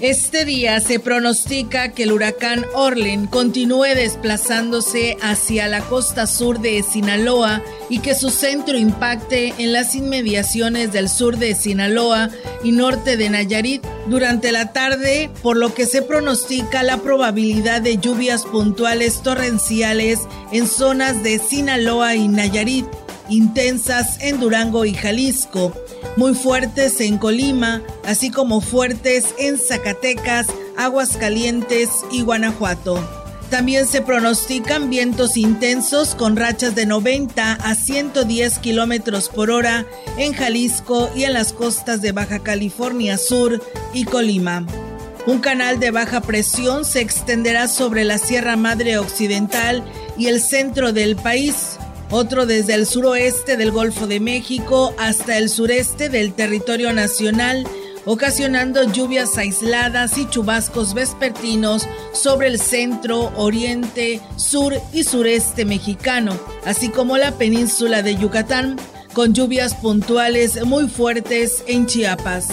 Este día se pronostica que el huracán Orlen continúe desplazándose hacia la costa sur de Sinaloa y que su centro impacte en las inmediaciones del sur de Sinaloa y norte de Nayarit durante la tarde, por lo que se pronostica la probabilidad de lluvias puntuales torrenciales en zonas de Sinaloa y Nayarit, intensas en Durango y Jalisco muy fuertes en Colima, así como fuertes en Zacatecas, Aguascalientes y Guanajuato. También se pronostican vientos intensos con rachas de 90 a 110 kilómetros por hora en Jalisco y en las costas de Baja California Sur y Colima. Un canal de baja presión se extenderá sobre la Sierra Madre Occidental y el centro del país otro desde el suroeste del Golfo de México hasta el sureste del territorio nacional, ocasionando lluvias aisladas y chubascos vespertinos sobre el centro, oriente, sur y sureste mexicano, así como la península de Yucatán, con lluvias puntuales muy fuertes en Chiapas.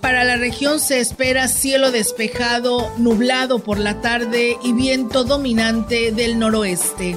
Para la región se espera cielo despejado, nublado por la tarde y viento dominante del noroeste.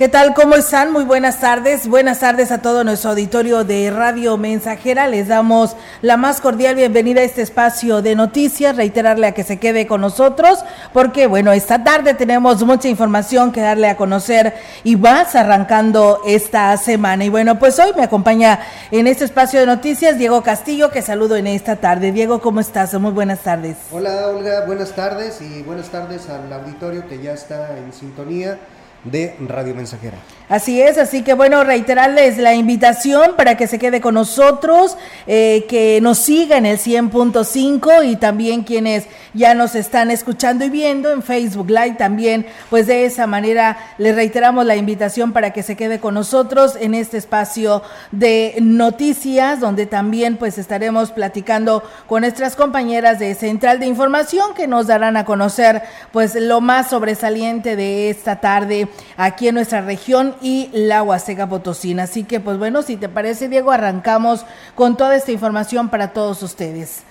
¿Qué tal? ¿Cómo están? Muy buenas tardes. Buenas tardes a todo nuestro auditorio de Radio Mensajera. Les damos la más cordial bienvenida a este espacio de noticias. Reiterarle a que se quede con nosotros porque, bueno, esta tarde tenemos mucha información que darle a conocer y vas arrancando esta semana. Y bueno, pues hoy me acompaña en este espacio de noticias Diego Castillo, que saludo en esta tarde. Diego, ¿cómo estás? Muy buenas tardes. Hola, Olga. Buenas tardes y buenas tardes al auditorio que ya está en sintonía de Radio Mensajera. Así es, así que bueno, reiterarles la invitación para que se quede con nosotros, eh, que nos siga en el 100.5 y también quienes ya nos están escuchando y viendo en Facebook Live también, pues de esa manera les reiteramos la invitación para que se quede con nosotros en este espacio de noticias, donde también pues estaremos platicando con nuestras compañeras de Central de Información que nos darán a conocer pues lo más sobresaliente de esta tarde aquí en nuestra región y la Huasteca Potosina. Así que, pues bueno, si te parece, Diego, arrancamos con toda esta información para todos ustedes.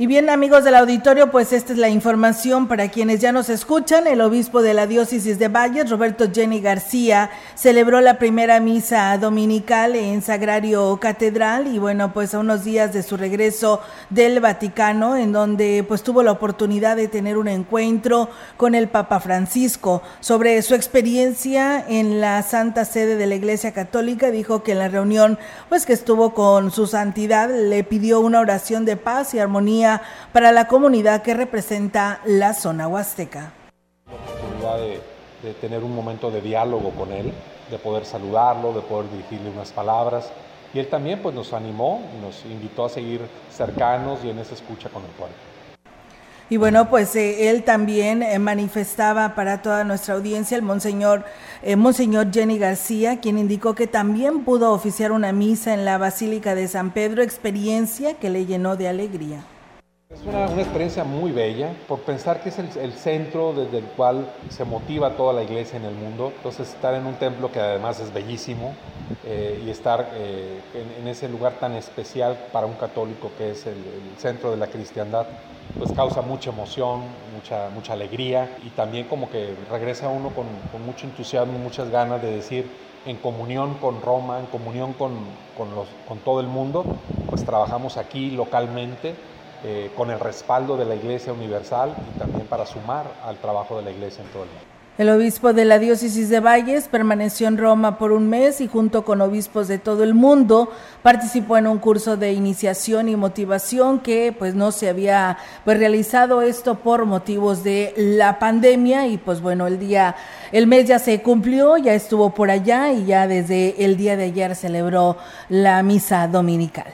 Y bien, amigos del auditorio, pues esta es la información para quienes ya nos escuchan. El obispo de la diócesis de Valles, Roberto Jenny García, celebró la primera misa dominical en Sagrario Catedral y bueno, pues a unos días de su regreso del Vaticano, en donde pues tuvo la oportunidad de tener un encuentro con el Papa Francisco sobre su experiencia en la Santa Sede de la Iglesia Católica. Dijo que en la reunión pues que estuvo con su santidad le pidió una oración de paz y armonía para la comunidad que representa la zona huasteca. La oportunidad de, de tener un momento de diálogo con él, de poder saludarlo, de poder dirigirle unas palabras. Y él también pues, nos animó, nos invitó a seguir cercanos y en esa escucha con el pueblo. Y bueno, pues eh, él también eh, manifestaba para toda nuestra audiencia el monseñor, eh, monseñor Jenny García, quien indicó que también pudo oficiar una misa en la Basílica de San Pedro, experiencia que le llenó de alegría. Es una, experiencia muy bella por pensar que es el, centro desde el cual se motiva toda la iglesia en el mundo. Entonces estar en un templo que además es bellísimo eh, y estar eh, en, ese lugar tan especial para un católico que es el, centro de la cristiandad, pues causa mucha emoción, mucha, mucha alegría y también como que regresa uno con, con mucho entusiasmo, muchas ganas de decir en comunión con Roma, en comunión con, con, los, con todo el mundo, pues trabajamos aquí localmente eh, con el respaldo de la Iglesia Universal y también para sumar al trabajo de la Iglesia en todo el mundo. El obispo de la diócesis de Valles permaneció en Roma por un mes y junto con obispos de todo el mundo participó en un curso de iniciación y motivación que pues no se había pues realizado esto por motivos de la pandemia y pues bueno, el día el mes ya se cumplió, ya estuvo por allá y ya desde el día de ayer celebró la misa dominical.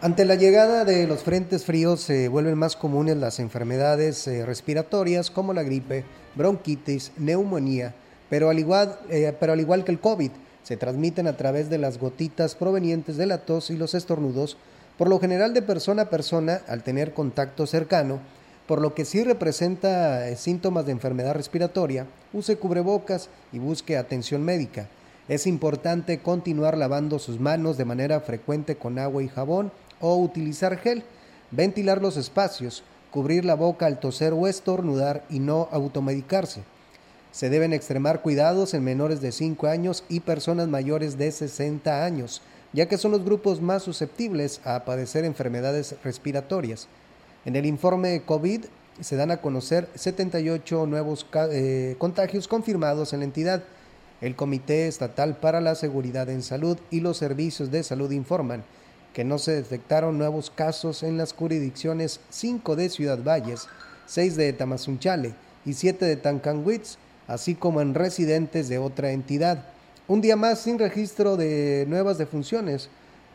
Ante la llegada de los frentes fríos se vuelven más comunes las enfermedades eh, respiratorias como la gripe, bronquitis, neumonía, pero al, igual, eh, pero al igual que el COVID, se transmiten a través de las gotitas provenientes de la tos y los estornudos, por lo general de persona a persona al tener contacto cercano, por lo que si representa eh, síntomas de enfermedad respiratoria, use cubrebocas y busque atención médica. Es importante continuar lavando sus manos de manera frecuente con agua y jabón o utilizar gel, ventilar los espacios, cubrir la boca al toser o estornudar y no automedicarse. Se deben extremar cuidados en menores de 5 años y personas mayores de 60 años, ya que son los grupos más susceptibles a padecer enfermedades respiratorias. En el informe COVID se dan a conocer 78 nuevos eh, contagios confirmados en la entidad. El Comité Estatal para la Seguridad en Salud y los Servicios de Salud informan que no se detectaron nuevos casos en las jurisdicciones 5 de Ciudad Valles, 6 de Tamazunchale y 7 de Tancanwitz, así como en residentes de otra entidad. Un día más sin registro de nuevas defunciones,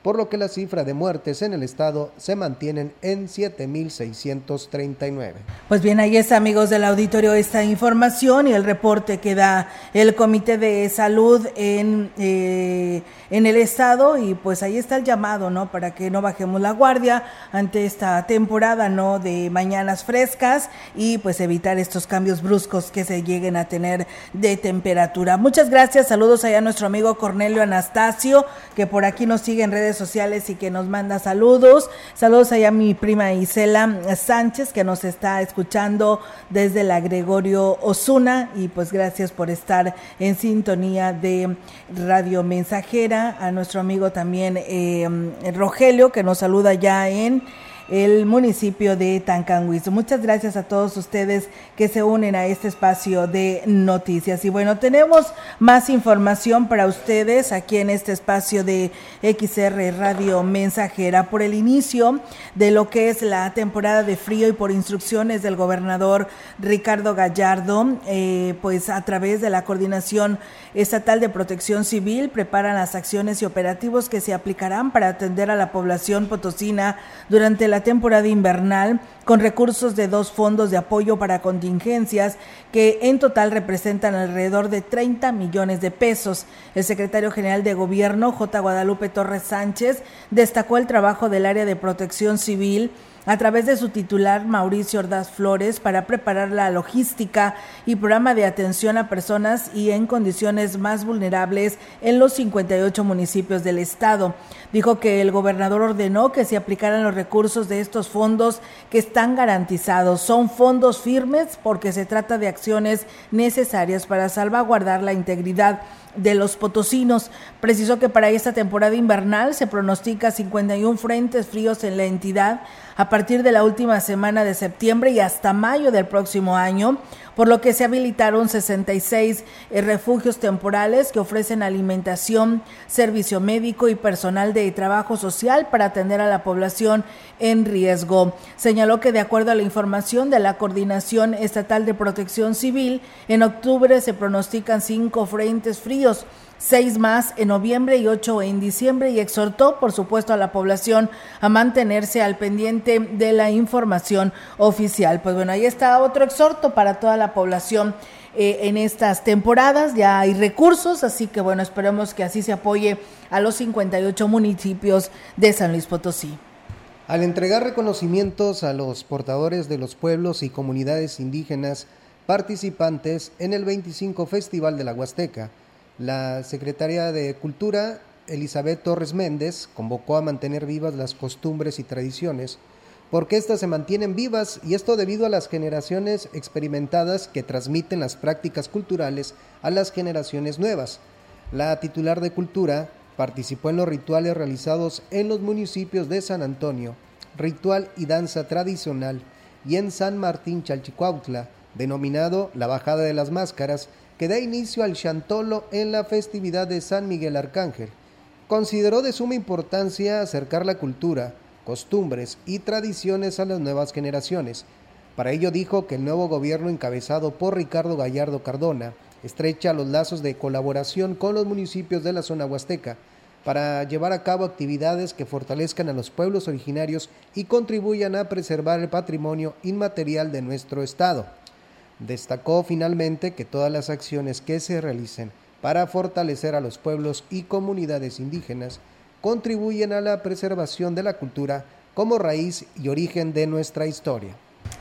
por lo que la cifra de muertes en el estado se mantienen en 7.639. Pues bien, ahí está, amigos del auditorio, esta información y el reporte que da el Comité de Salud en, eh, en el estado y pues ahí está el llamado, ¿no? Para que no bajemos la guardia ante esta temporada, ¿no? De mañanas frescas y pues evitar estos cambios bruscos que se lleguen a tener de temperatura. Muchas gracias, saludos allá a nuestro amigo Cornelio Anastasio, que por aquí nos sigue en redes sociales y que nos manda saludos. Saludos allá a mi prima Isela Sánchez que nos está escuchando desde la Gregorio Osuna y pues gracias por estar en sintonía de Radio Mensajera. A nuestro amigo también eh, Rogelio que nos saluda ya en el municipio de Tancanguizo. Muchas gracias a todos ustedes que se unen a este espacio de noticias. Y bueno, tenemos más información para ustedes aquí en este espacio de XR Radio Mensajera por el inicio de lo que es la temporada de frío y por instrucciones del gobernador Ricardo Gallardo, eh, pues a través de la coordinación estatal de protección civil preparan las acciones y operativos que se aplicarán para atender a la población potosina durante la temporada invernal con recursos de dos fondos de apoyo para contingencias que en total representan alrededor de 30 millones de pesos. El secretario general de Gobierno, J. Guadalupe Torres Sánchez, destacó el trabajo del área de protección civil a través de su titular Mauricio Ordaz Flores para preparar la logística y programa de atención a personas y en condiciones más vulnerables en los 58 municipios del estado. Dijo que el gobernador ordenó que se aplicaran los recursos de estos fondos que están garantizados. Son fondos firmes porque se trata de acciones necesarias para salvaguardar la integridad de los potosinos. Precisó que para esta temporada invernal se pronostica 51 frentes fríos en la entidad a partir de la última semana de septiembre y hasta mayo del próximo año, por lo que se habilitaron 66 eh, refugios temporales que ofrecen alimentación, servicio médico y personal de trabajo social para atender a la población en riesgo. Señaló que de acuerdo a la información de la Coordinación Estatal de Protección Civil, en octubre se pronostican cinco frentes fríos seis más en noviembre y ocho en diciembre y exhortó, por supuesto, a la población a mantenerse al pendiente de la información oficial. Pues bueno, ahí está otro exhorto para toda la población. Eh, en estas temporadas ya hay recursos, así que bueno, esperemos que así se apoye a los 58 municipios de San Luis Potosí. al entregar reconocimientos a los portadores de los pueblos y comunidades indígenas participantes en el 25 Festival de la Huasteca, la secretaria de Cultura, Elizabeth Torres Méndez, convocó a mantener vivas las costumbres y tradiciones, porque éstas se mantienen vivas y esto debido a las generaciones experimentadas que transmiten las prácticas culturales a las generaciones nuevas. La titular de Cultura participó en los rituales realizados en los municipios de San Antonio, ritual y danza tradicional, y en San Martín Chalchicuautla, denominado la Bajada de las Máscaras, que da inicio al Chantolo en la festividad de San Miguel Arcángel. Consideró de suma importancia acercar la cultura, costumbres y tradiciones a las nuevas generaciones. Para ello dijo que el nuevo gobierno encabezado por Ricardo Gallardo Cardona estrecha los lazos de colaboración con los municipios de la zona huasteca para llevar a cabo actividades que fortalezcan a los pueblos originarios y contribuyan a preservar el patrimonio inmaterial de nuestro Estado. Destacó finalmente que todas las acciones que se realicen para fortalecer a los pueblos y comunidades indígenas contribuyen a la preservación de la cultura como raíz y origen de nuestra historia.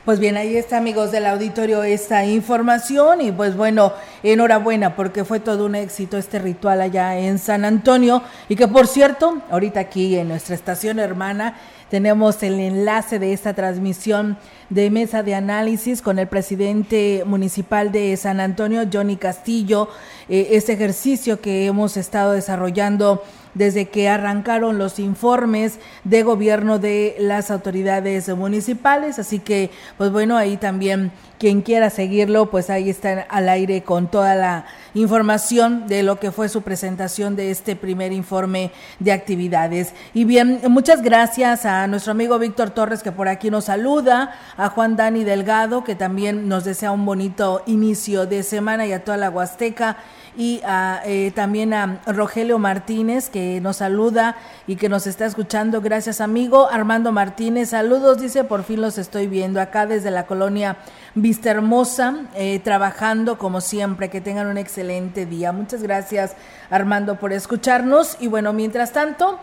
Pues bien, ahí está, amigos del auditorio, esta información y pues bueno, enhorabuena porque fue todo un éxito este ritual allá en San Antonio y que por cierto, ahorita aquí en nuestra estación hermana tenemos el enlace de esta transmisión de mesa de análisis con el presidente municipal de San Antonio, Johnny Castillo, eh, este ejercicio que hemos estado desarrollando desde que arrancaron los informes de gobierno de las autoridades municipales. Así que, pues bueno, ahí también quien quiera seguirlo, pues ahí está al aire con toda la información de lo que fue su presentación de este primer informe de actividades. Y bien, muchas gracias a nuestro amigo Víctor Torres que por aquí nos saluda, a Juan Dani Delgado que también nos desea un bonito inicio de semana y a toda la Huasteca y eh, también a Rogelio Martínez que nos saluda y que nos está escuchando. Gracias amigo. Armando Martínez, saludos, dice, por fin los estoy viendo acá desde la colonia Vista Hermosa, eh, trabajando como siempre. Que tengan un excelente día. Muchas gracias Armando por escucharnos y bueno, mientras tanto...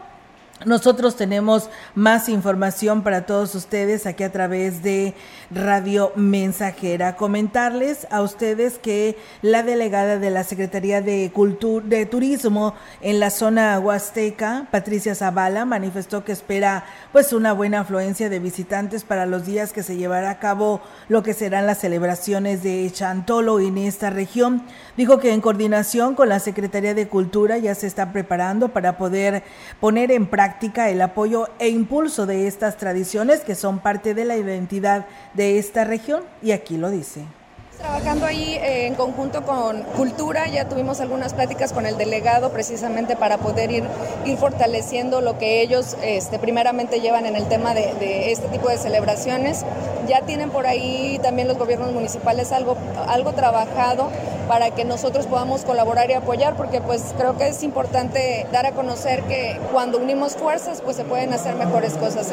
Nosotros tenemos más información para todos ustedes aquí a través de Radio Mensajera. Comentarles a ustedes que la delegada de la Secretaría de Cultura de Turismo en la zona huasteca, Patricia Zavala, manifestó que espera pues una buena afluencia de visitantes para los días que se llevará a cabo lo que serán las celebraciones de Chantolo en esta región. Dijo que en coordinación con la Secretaría de Cultura ya se está preparando para poder poner en práctica el apoyo e impulso de estas tradiciones que son parte de la identidad de esta región y aquí lo dice. Trabajando ahí eh, en conjunto con Cultura, ya tuvimos algunas pláticas con el delegado precisamente para poder ir, fortaleciendo lo que ellos este, primeramente llevan en el tema de, de, este tipo de celebraciones. Ya tienen por ahí también los gobiernos municipales algo, algo trabajado para que nosotros podamos colaborar y apoyar, porque pues creo que es importante dar a conocer que cuando unimos fuerzas pues se pueden hacer mejores cosas.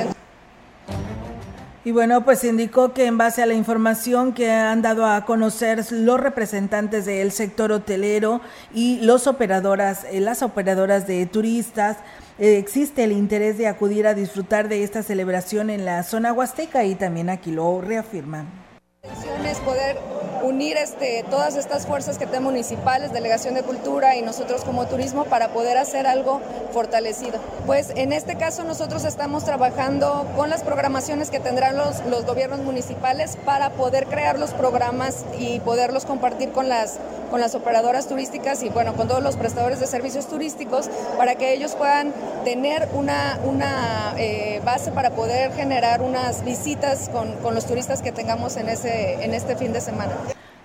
Y bueno, pues indicó que en base a la información que han dado a conocer los representantes del sector hotelero y los operadoras, eh, las operadoras de turistas, eh, existe el interés de acudir a disfrutar de esta celebración en la zona huasteca y también aquí lo reafirman. Unir este, todas estas fuerzas que tenemos municipales, Delegación de Cultura y nosotros como turismo para poder hacer algo fortalecido. Pues en este caso nosotros estamos trabajando con las programaciones que tendrán los, los gobiernos municipales para poder crear los programas y poderlos compartir con las, con las operadoras turísticas y bueno, con todos los prestadores de servicios turísticos para que ellos puedan tener una, una eh, base para poder generar unas visitas con, con los turistas que tengamos en, ese, en este fin de semana.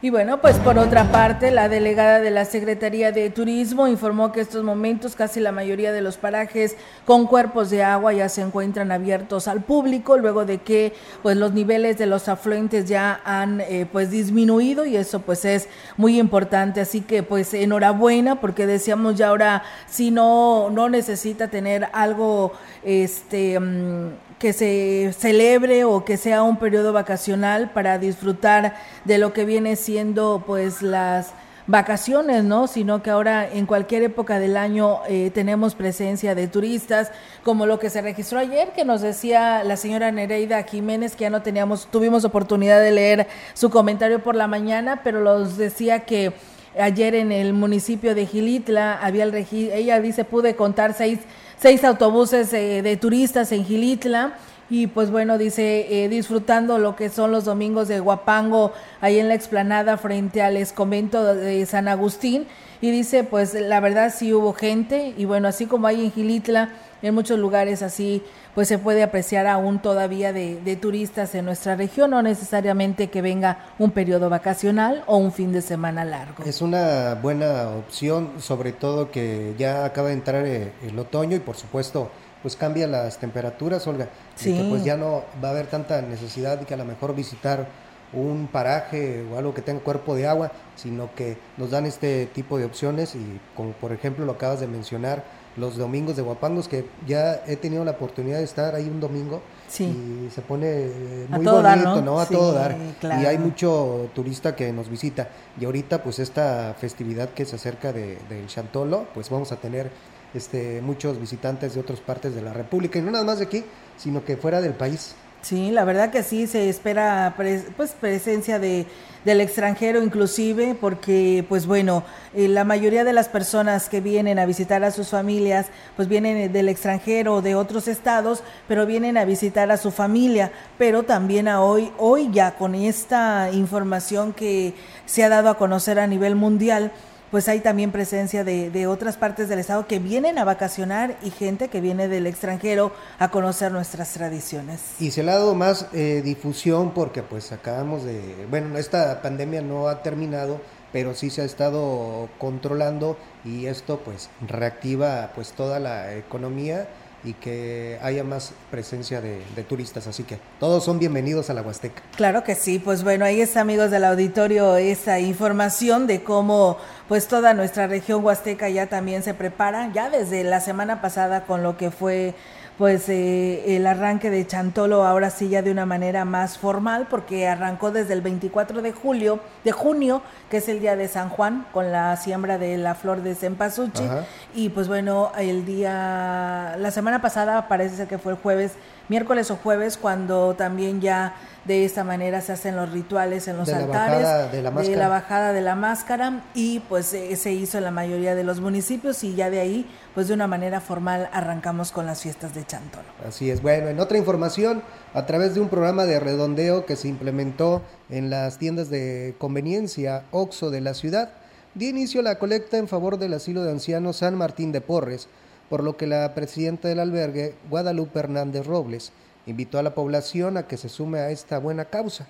Y bueno, pues por otra parte, la delegada de la Secretaría de Turismo informó que estos momentos casi la mayoría de los parajes con cuerpos de agua ya se encuentran abiertos al público luego de que pues los niveles de los afluentes ya han eh, pues disminuido y eso pues es muy importante, así que pues enhorabuena porque decíamos ya ahora si no no necesita tener algo este mm, que se celebre o que sea un periodo vacacional para disfrutar de lo que viene siendo pues las vacaciones, ¿no? Sino que ahora en cualquier época del año eh, tenemos presencia de turistas, como lo que se registró ayer, que nos decía la señora Nereida Jiménez, que ya no teníamos, tuvimos oportunidad de leer su comentario por la mañana, pero los decía que ayer en el municipio de Gilitla había el ella dice pude contar seis, seis autobuses eh, de turistas en Gilitla. Y pues bueno, dice, eh, disfrutando lo que son los domingos de Guapango, ahí en la explanada frente al convento de San Agustín, y dice, pues la verdad sí hubo gente, y bueno, así como hay en Gilitla, en muchos lugares así, pues se puede apreciar aún todavía de, de turistas en nuestra región, no necesariamente que venga un periodo vacacional o un fin de semana largo. Es una buena opción, sobre todo que ya acaba de entrar eh, el otoño y por supuesto pues cambia las temperaturas, Olga. Sí. que pues ya no va a haber tanta necesidad de que a lo mejor visitar un paraje o algo que tenga cuerpo de agua, sino que nos dan este tipo de opciones y como por ejemplo lo acabas de mencionar, los domingos de Guapangos, que ya he tenido la oportunidad de estar ahí un domingo y se pone eh, muy bonito, ¿no? A todo dar. Y hay mucho turista que nos visita. Y ahorita pues esta festividad que se acerca de, del Chantolo, pues vamos a tener este, muchos visitantes de otras partes de la República, y no nada más de aquí, sino que fuera del país. Sí, la verdad que sí, se espera pues presencia de, del extranjero inclusive, porque pues bueno, eh, la mayoría de las personas que vienen a visitar a sus familias, pues vienen del extranjero o de otros estados, pero vienen a visitar a su familia, pero también a hoy, hoy ya con esta información que se ha dado a conocer a nivel mundial, pues hay también presencia de, de, otras partes del estado que vienen a vacacionar y gente que viene del extranjero a conocer nuestras tradiciones. Y se le ha dado más eh, difusión porque pues acabamos de, bueno, esta pandemia no ha terminado, pero sí se ha estado controlando y esto pues reactiva pues toda la economía y que haya más presencia de, turistas. Así que todos son bienvenidos a la Huasteca. Claro que sí, pues bueno, ahí está amigos del auditorio esa información de cómo pues toda nuestra región Huasteca ya también se prepara, ya desde la semana pasada con lo que fue pues eh, el arranque de Chantolo ahora sí ya de una manera más formal porque arrancó desde el 24 de julio, de junio, que es el día de San Juan, con la siembra de la flor de cempasúchil. Y pues bueno, el día, la semana pasada parece ser que fue el jueves, miércoles o jueves, cuando también ya de esta manera se hacen los rituales en los altares de, la la bajada de la máscara y pues eh, se hizo en la mayoría de los municipios y ya de ahí pues de una manera formal arrancamos con las fiestas de Chantolo. Así es, bueno, en otra información, a través de un programa de redondeo que se implementó en las tiendas de conveniencia OXO de la ciudad, dio inicio la colecta en favor del asilo de ancianos San Martín de Porres, por lo que la presidenta del albergue, Guadalupe Hernández Robles, invitó a la población a que se sume a esta buena causa.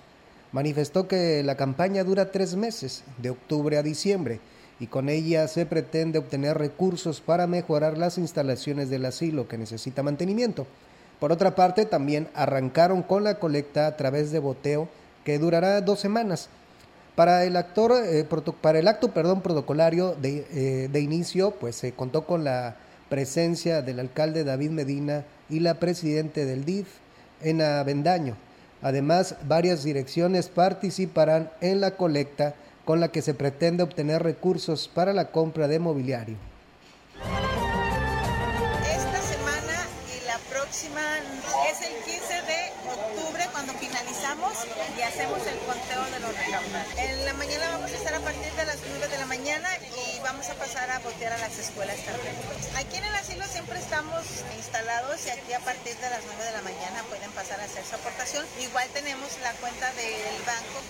Manifestó que la campaña dura tres meses, de octubre a diciembre, y con ella se pretende obtener recursos para mejorar las instalaciones del asilo que necesita mantenimiento. Por otra parte, también arrancaron con la colecta a través de boteo que durará dos semanas. Para el, actor, eh, para el acto perdón, protocolario de, eh, de inicio, pues se contó con la presencia del alcalde David Medina y la presidente del DIF, Ena Bendaño. Además, varias direcciones participarán en la colecta con la que se pretende obtener recursos para la compra de mobiliario. Esta semana y la próxima es el 15 de octubre cuando finalizamos y hacemos el conteo de los recaudados. En la mañana vamos a estar a partir de las 9 de la mañana y vamos a pasar a botear a las escuelas también. Aquí en el asilo siempre estamos instalados y aquí a partir de las 9 de la mañana pueden pasar a hacer su aportación. Igual tenemos la cuenta del banco.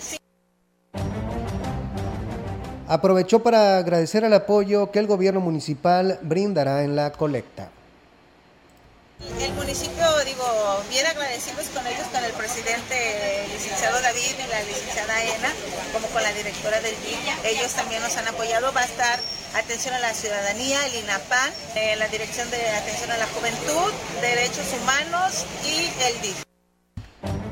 aprovechó para agradecer el apoyo que el gobierno municipal brindará en la colecta. El municipio, digo, bien agradecidos con ellos, con el presidente licenciado David y la licenciada Ena, como con la directora del DIC. Ellos también nos han apoyado. Va a estar atención a la ciudadanía, el INAPAN, eh, la Dirección de Atención a la Juventud, Derechos Humanos y el DIC.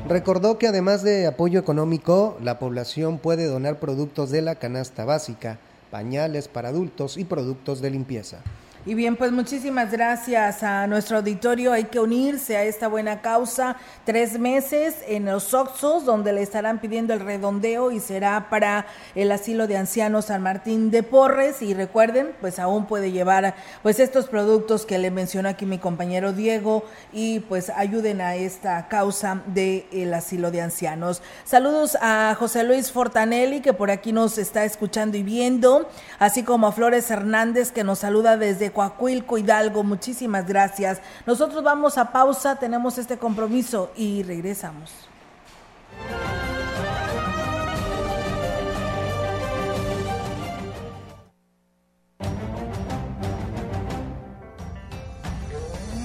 Recordó que además de apoyo económico, la población puede donar productos de la canasta básica, pañales para adultos y productos de limpieza. Y bien, pues muchísimas gracias a nuestro auditorio. Hay que unirse a esta buena causa. Tres meses en los Oxos, donde le estarán pidiendo el redondeo y será para el asilo de ancianos San Martín de Porres. Y recuerden, pues aún puede llevar pues estos productos que le mencionó aquí mi compañero Diego y pues ayuden a esta causa del el asilo de ancianos. Saludos a José Luis Fortanelli, que por aquí nos está escuchando y viendo, así como a Flores Hernández, que nos saluda desde Coahuilco, Hidalgo. Muchísimas gracias. Nosotros vamos a pausa, tenemos este compromiso y regresamos.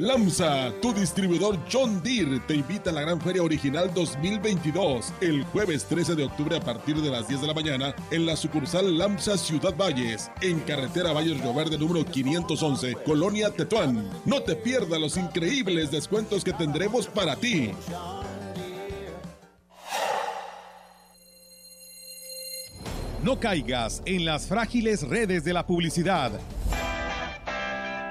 LAMSA, tu distribuidor John Deere, te invita a la Gran Feria Original 2022 el jueves 13 de octubre a partir de las 10 de la mañana en la sucursal LAMSA Ciudad Valles, en carretera Valles Río Verde número 511, Colonia Tetuán. No te pierdas los increíbles descuentos que tendremos para ti. No caigas en las frágiles redes de la publicidad.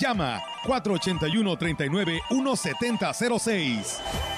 Llama 481-39-1706.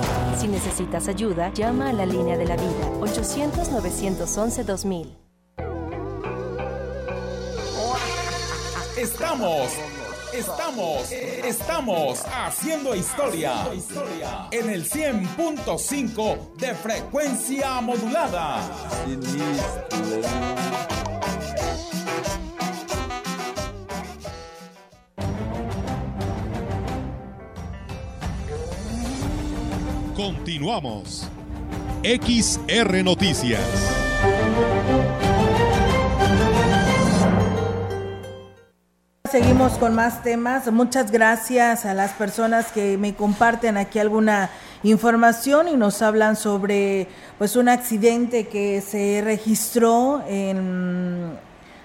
Si necesitas ayuda, llama a la línea de la vida 800-911-2000. Estamos, estamos, estamos haciendo historia en el 100.5 de frecuencia modulada. Continuamos. XR Noticias. Seguimos con más temas. Muchas gracias a las personas que me comparten aquí alguna información y nos hablan sobre pues un accidente que se registró en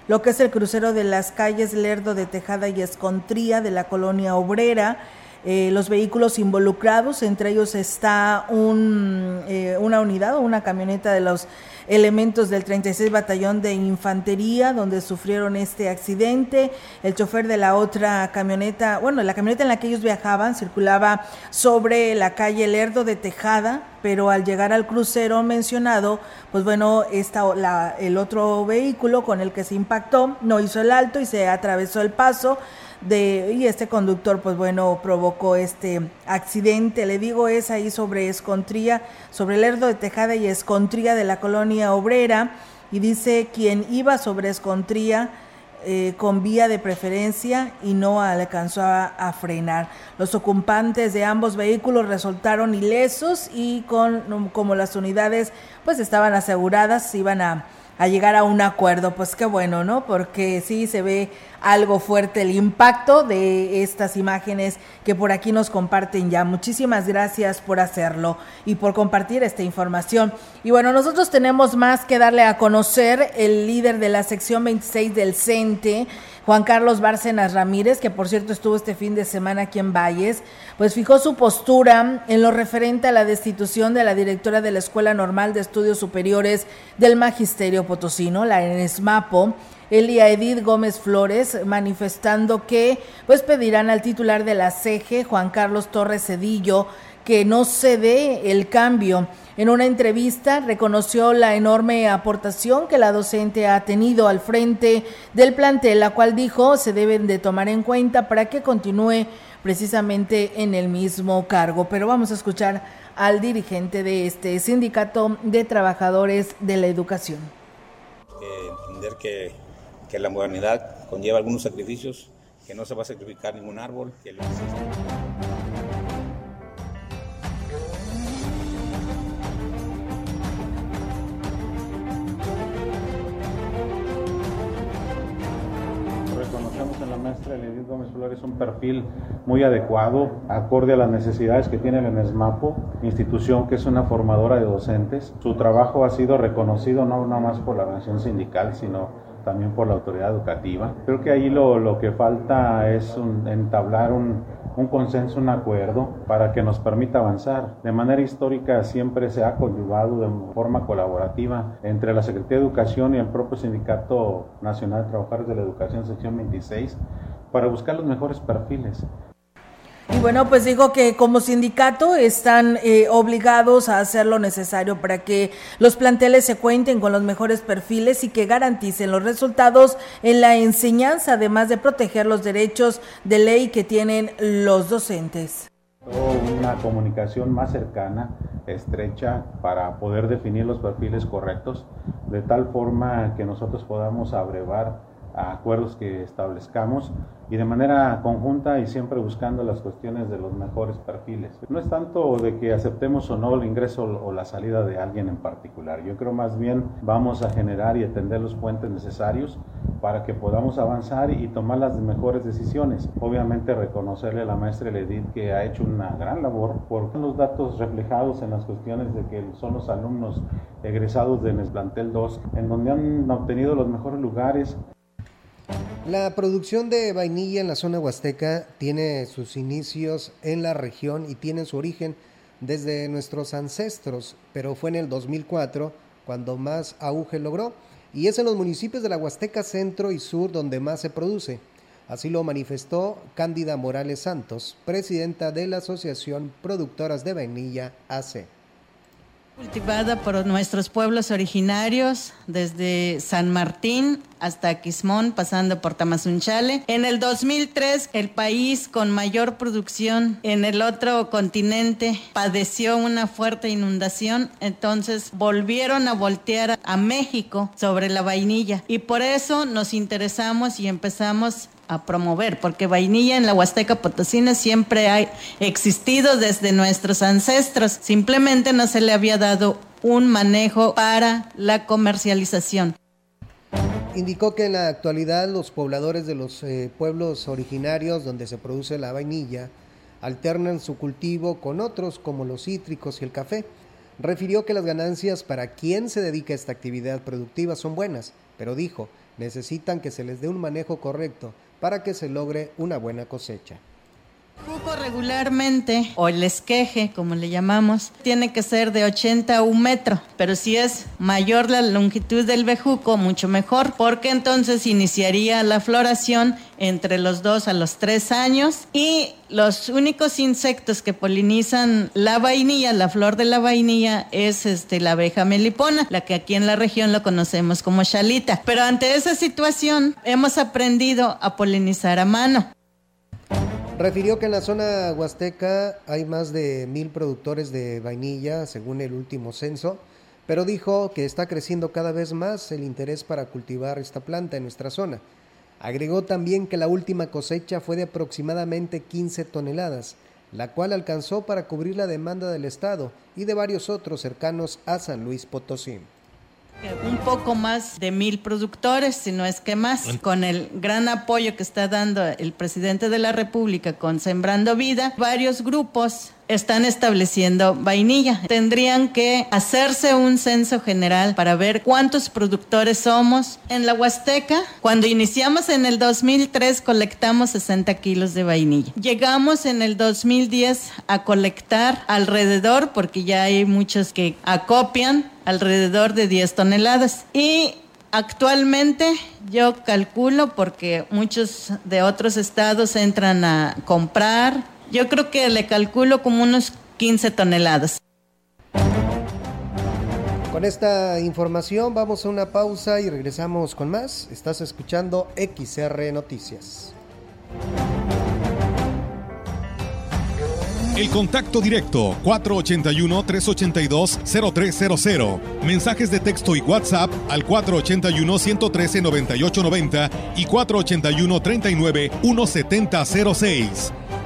lo que es el crucero de las calles Lerdo de Tejada y Escontría de la colonia obrera. Eh, los vehículos involucrados, entre ellos está un, eh, una unidad o una camioneta de los elementos del 36 Batallón de Infantería, donde sufrieron este accidente. El chofer de la otra camioneta, bueno, la camioneta en la que ellos viajaban circulaba sobre la calle Lerdo de Tejada, pero al llegar al crucero mencionado, pues bueno, esta, la, el otro vehículo con el que se impactó no hizo el alto y se atravesó el paso de y este conductor pues bueno provocó este accidente le digo es ahí sobre Escontría sobre el Lerdo de Tejada y Escontría de la colonia obrera y dice quien iba sobre Escontría eh, con vía de preferencia y no alcanzó a, a, frenar. Los ocupantes de ambos vehículos resultaron ilesos y con como las unidades pues estaban aseguradas, iban a a llegar a un acuerdo. Pues qué bueno, ¿no? Porque sí se ve algo fuerte el impacto de estas imágenes que por aquí nos comparten ya. Muchísimas gracias por hacerlo y por compartir esta información. Y bueno, nosotros tenemos más que darle a conocer el líder de la sección 26 del CENTE Juan Carlos Bárcenas Ramírez, que por cierto estuvo este fin de semana aquí en Valles, pues fijó su postura en lo referente a la destitución de la directora de la Escuela Normal de Estudios Superiores del Magisterio Potosino, la ENESMAPO, Elia Edith Gómez Flores, manifestando que pues pedirán al titular de la CEGE, Juan Carlos Torres Cedillo, que no se dé el cambio en una entrevista reconoció la enorme aportación que la docente ha tenido al frente del plantel, la cual dijo se deben de tomar en cuenta para que continúe precisamente en el mismo cargo. Pero vamos a escuchar al dirigente de este sindicato de trabajadores de la educación. entender que, la modernidad conlleva algunos sacrificios, que no se va a sacrificar ningún árbol, que lo maestra Edith Gómez Flores un perfil muy adecuado, acorde a las necesidades que tiene el ENESMAPO, institución que es una formadora de docentes. Su trabajo ha sido reconocido no nada más por la nación sindical, sino también por la autoridad educativa. Creo que ahí lo, lo que falta es entablar un, un consenso, un acuerdo para que nos permita avanzar. De manera histórica siempre se ha conyugado de forma colaborativa entre la Secretaría de Educación y el propio Sindicato Nacional de Trabajadores de la Educación, sección 26, para buscar los mejores perfiles. Y bueno, pues digo que como sindicato están eh, obligados a hacer lo necesario para que los planteles se cuenten con los mejores perfiles y que garanticen los resultados en la enseñanza, además de proteger los derechos de ley que tienen los docentes. Una comunicación más cercana, estrecha, para poder definir los perfiles correctos, de tal forma que nosotros podamos abrevar a acuerdos que establezcamos y de manera conjunta y siempre buscando las cuestiones de los mejores perfiles. No es tanto de que aceptemos o no el ingreso o la salida de alguien en particular. Yo creo más bien vamos a generar y atender los puentes necesarios para que podamos avanzar y tomar las mejores decisiones. Obviamente reconocerle a la maestra Edith que ha hecho una gran labor por los datos reflejados en las cuestiones de que son los alumnos egresados de plantel 2, en donde han obtenido los mejores lugares, la producción de vainilla en la zona huasteca tiene sus inicios en la región y tiene su origen desde nuestros ancestros, pero fue en el 2004 cuando más auge logró y es en los municipios de la Huasteca Centro y Sur donde más se produce. Así lo manifestó Cándida Morales Santos, presidenta de la Asociación Productoras de Vainilla AC. Cultivada por nuestros pueblos originarios, desde San Martín hasta Quismón, pasando por Tamazunchale. En el 2003, el país con mayor producción en el otro continente padeció una fuerte inundación, entonces volvieron a voltear a México sobre la vainilla y por eso nos interesamos y empezamos a promover, porque vainilla en la Huasteca Potosina siempre ha existido desde nuestros ancestros, simplemente no se le había dado un manejo para la comercialización. Indicó que en la actualidad los pobladores de los eh, pueblos originarios donde se produce la vainilla alternan su cultivo con otros como los cítricos y el café. Refirió que las ganancias para quien se dedica a esta actividad productiva son buenas, pero dijo, necesitan que se les dé un manejo correcto para que se logre una buena cosecha. Bejuco regularmente, o el esqueje, como le llamamos, tiene que ser de 80 a un metro, pero si es mayor la longitud del bejuco, mucho mejor, porque entonces iniciaría la floración entre los dos a los tres años y los únicos insectos que polinizan la vainilla, la flor de la vainilla, es este, la abeja melipona, la que aquí en la región lo conocemos como chalita. Pero ante esa situación hemos aprendido a polinizar a mano. Refirió que en la zona huasteca hay más de mil productores de vainilla, según el último censo, pero dijo que está creciendo cada vez más el interés para cultivar esta planta en nuestra zona. Agregó también que la última cosecha fue de aproximadamente 15 toneladas, la cual alcanzó para cubrir la demanda del Estado y de varios otros cercanos a San Luis Potosí. Un poco más de mil productores, si no es que más, con el gran apoyo que está dando el presidente de la República con Sembrando Vida, varios grupos están estableciendo vainilla. Tendrían que hacerse un censo general para ver cuántos productores somos. En la Huasteca, cuando iniciamos en el 2003, colectamos 60 kilos de vainilla. Llegamos en el 2010 a colectar alrededor, porque ya hay muchos que acopian, alrededor de 10 toneladas. Y Actualmente yo calculo porque muchos de otros estados entran a comprar. Yo creo que le calculo como unos 15 toneladas. Con esta información vamos a una pausa y regresamos con más. Estás escuchando XR Noticias. El contacto directo 481-382-0300. Mensajes de texto y WhatsApp al 481-113-9890 y 481-39-1706.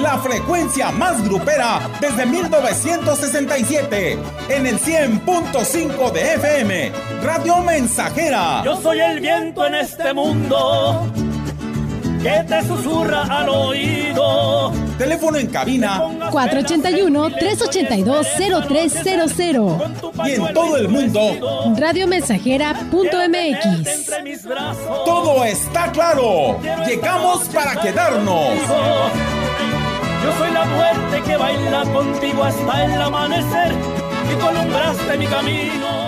La frecuencia más grupera desde 1967, en el 100.5 de FM, Radio Mensajera. Yo soy el viento en este mundo que te susurra al oído. Teléfono en cabina 481-382-0300. y en todo el mundo. Radiomensajera.mx. Todo está claro. Llegamos para quedarnos. Yo soy la muerte que baila contigo hasta el amanecer y columbraste mi camino.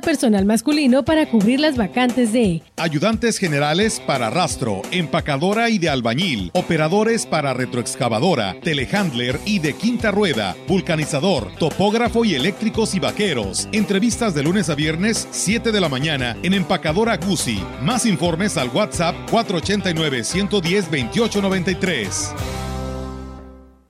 personal masculino para cubrir las vacantes de Ayudantes generales para rastro, empacadora y de albañil, operadores para retroexcavadora, telehandler y de quinta rueda, vulcanizador, topógrafo y eléctricos y vaqueros. Entrevistas de lunes a viernes, 7 de la mañana en Empacadora Guzzi. Más informes al WhatsApp 489-110-2893.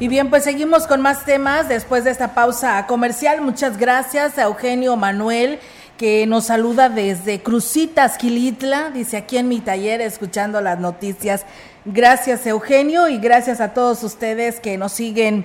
Y bien, pues seguimos con más temas después de esta pausa comercial. Muchas gracias a Eugenio Manuel que nos saluda desde Crucitas, Quilitla, dice aquí en mi taller escuchando las noticias. Gracias Eugenio y gracias a todos ustedes que nos siguen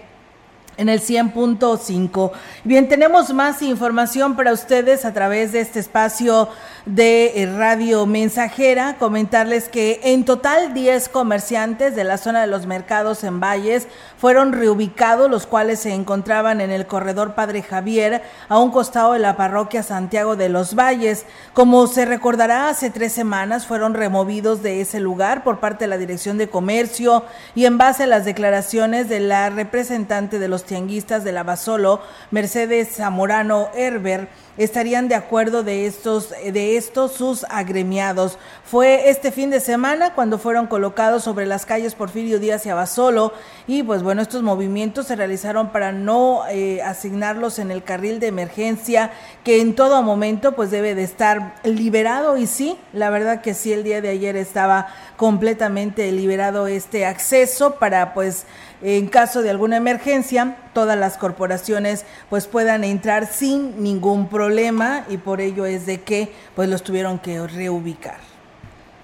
en el 100.5. Bien, tenemos más información para ustedes a través de este espacio de eh, Radio Mensajera. Comentarles que en total 10 comerciantes de la zona de los mercados en Valles fueron reubicados, los cuales se encontraban en el corredor Padre Javier, a un costado de la parroquia Santiago de los Valles. Como se recordará, hace tres semanas fueron removidos de ese lugar por parte de la Dirección de Comercio y en base a las declaraciones de la representante de los tianguistas de Lavasolo, Mercedes Zamorano Herber, estarían de acuerdo de estos, de estos sus agremiados. Fue este fin de semana cuando fueron colocados sobre las calles Porfirio Díaz y Abasolo y pues bueno, estos movimientos se realizaron para no eh, asignarlos en el carril de emergencia que en todo momento pues debe de estar liberado y sí, la verdad que sí, el día de ayer estaba completamente liberado este acceso para pues en caso de alguna emergencia, todas las corporaciones pues puedan entrar sin ningún problema y por ello es de que pues los tuvieron que reubicar.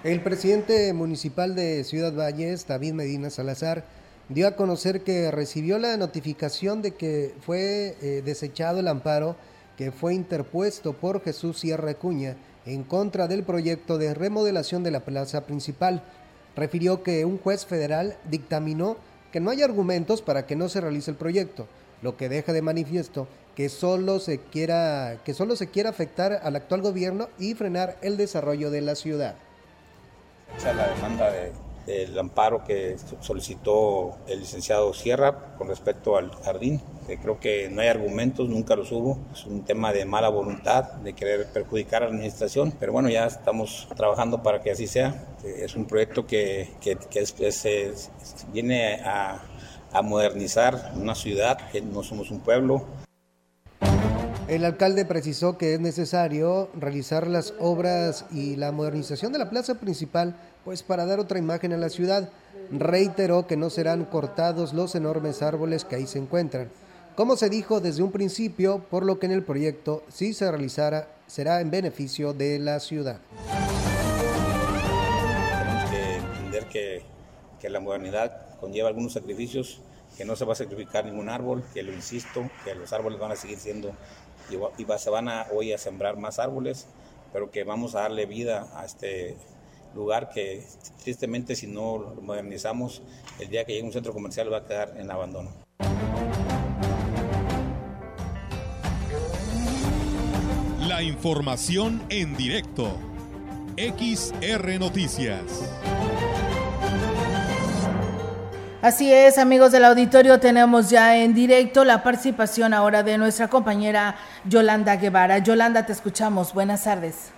El presidente municipal de Ciudad Valles, David Medina Salazar, dio a conocer que recibió la notificación de que fue eh, desechado el amparo que fue interpuesto por Jesús Sierra Cuña en contra del proyecto de remodelación de la plaza principal. Refirió que un juez federal dictaminó que no hay argumentos para que no se realice el proyecto, lo que deja de manifiesto que solo se quiera, que solo se quiera afectar al actual gobierno y frenar el desarrollo de la ciudad. La demanda del amparo que solicitó el licenciado Sierra con respecto al jardín. creo que no hay argumentos, nunca los hubo. Es un tema de mala voluntad, de querer perjudicar a la administración, pero bueno, ya estamos trabajando para que así sea. Es un proyecto que, que, viene a, a modernizar una ciudad, que no somos un pueblo, el alcalde precisó que es necesario realizar las obras y la modernización de la plaza principal, pues para dar otra imagen a la ciudad. Reiteró que no serán cortados los enormes árboles que ahí se encuentran. Como se dijo desde un principio, por lo que en el proyecto, si se realizara, será en beneficio de la ciudad. Tenemos que entender que, la modernidad conlleva algunos sacrificios, que no se va a sacrificar ningún árbol, que lo insisto, que los árboles van a seguir siendo y, se van a, hoy a sembrar más árboles, pero que vamos a darle vida a este lugar que tristemente si no lo modernizamos, el día que llegue un centro comercial va a quedar en abandono. La información en directo. XR Noticias. Así es, amigos del auditorio, tenemos ya en directo la participación ahora de nuestra compañera Yolanda Guevara. Yolanda, te escuchamos. Buenas tardes.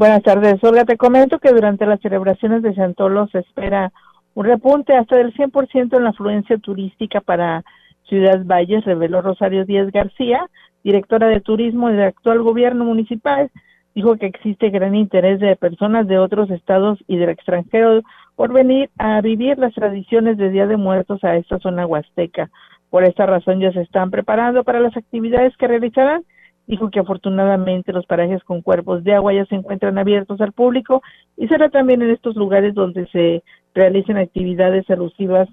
Buenas tardes, Olga. Te comento que durante las celebraciones de Santolo se espera un repunte hasta del 100% en la afluencia turística para Ciudad Valles, reveló Rosario Díaz García, directora de turismo del actual gobierno municipal. Dijo que existe gran interés de personas de otros estados y del extranjero por venir a vivir las tradiciones de Día de Muertos a esta zona huasteca. Por esta razón ya se están preparando para las actividades que realizarán. Dijo que afortunadamente los parajes con cuerpos de agua ya se encuentran abiertos al público y será también en estos lugares donde se realicen actividades alusivas